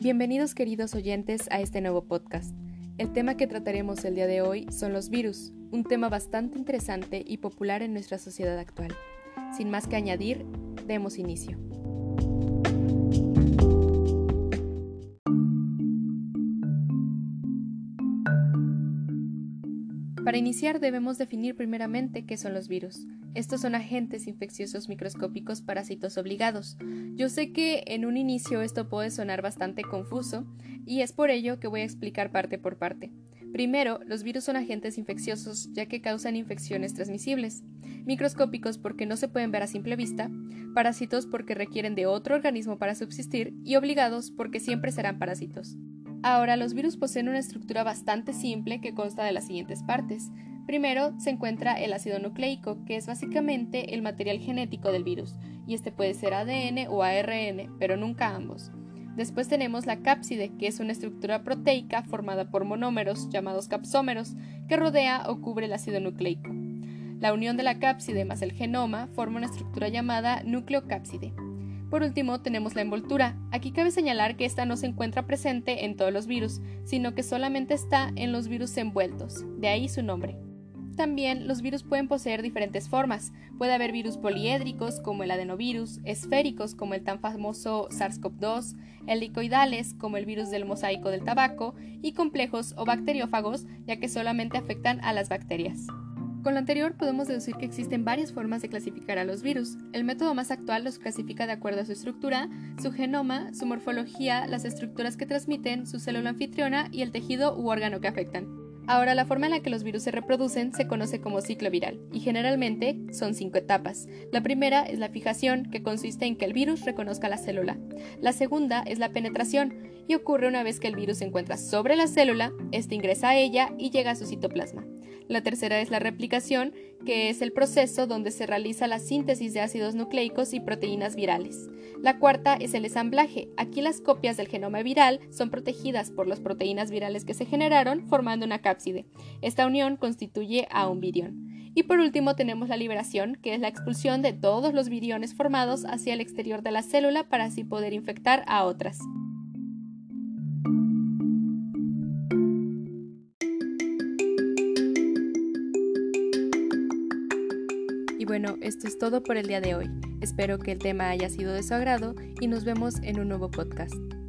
Bienvenidos queridos oyentes a este nuevo podcast. El tema que trataremos el día de hoy son los virus, un tema bastante interesante y popular en nuestra sociedad actual. Sin más que añadir, demos inicio. Para iniciar debemos definir primeramente qué son los virus. Estos son agentes infecciosos microscópicos parásitos obligados. Yo sé que en un inicio esto puede sonar bastante confuso y es por ello que voy a explicar parte por parte. Primero, los virus son agentes infecciosos ya que causan infecciones transmisibles, microscópicos porque no se pueden ver a simple vista, parásitos porque requieren de otro organismo para subsistir y obligados porque siempre serán parásitos. Ahora, los virus poseen una estructura bastante simple que consta de las siguientes partes. Primero se encuentra el ácido nucleico, que es básicamente el material genético del virus, y este puede ser ADN o ARN, pero nunca ambos. Después tenemos la cápside, que es una estructura proteica formada por monómeros llamados capsómeros, que rodea o cubre el ácido nucleico. La unión de la cápside más el genoma forma una estructura llamada nucleocápside. Por último, tenemos la envoltura. Aquí cabe señalar que esta no se encuentra presente en todos los virus, sino que solamente está en los virus envueltos, de ahí su nombre. También los virus pueden poseer diferentes formas. Puede haber virus poliédricos como el adenovirus, esféricos como el tan famoso SARS-CoV-2, helicoidales como el virus del mosaico del tabaco y complejos o bacteriófagos ya que solamente afectan a las bacterias. Con lo anterior podemos deducir que existen varias formas de clasificar a los virus. El método más actual los clasifica de acuerdo a su estructura, su genoma, su morfología, las estructuras que transmiten, su célula anfitriona y el tejido u órgano que afectan. Ahora, la forma en la que los virus se reproducen se conoce como ciclo viral y generalmente son cinco etapas. La primera es la fijación, que consiste en que el virus reconozca la célula. La segunda es la penetración y ocurre una vez que el virus se encuentra sobre la célula, este ingresa a ella y llega a su citoplasma. La tercera es la replicación, que es el proceso donde se realiza la síntesis de ácidos nucleicos y proteínas virales. La cuarta es el ensamblaje. Aquí las copias del genoma viral son protegidas por las proteínas virales que se generaron formando una cápside. Esta unión constituye a un virión. Y por último tenemos la liberación, que es la expulsión de todos los viriones formados hacia el exterior de la célula para así poder infectar a otras. Y bueno, esto es todo por el día de hoy. Espero que el tema haya sido de su agrado y nos vemos en un nuevo podcast.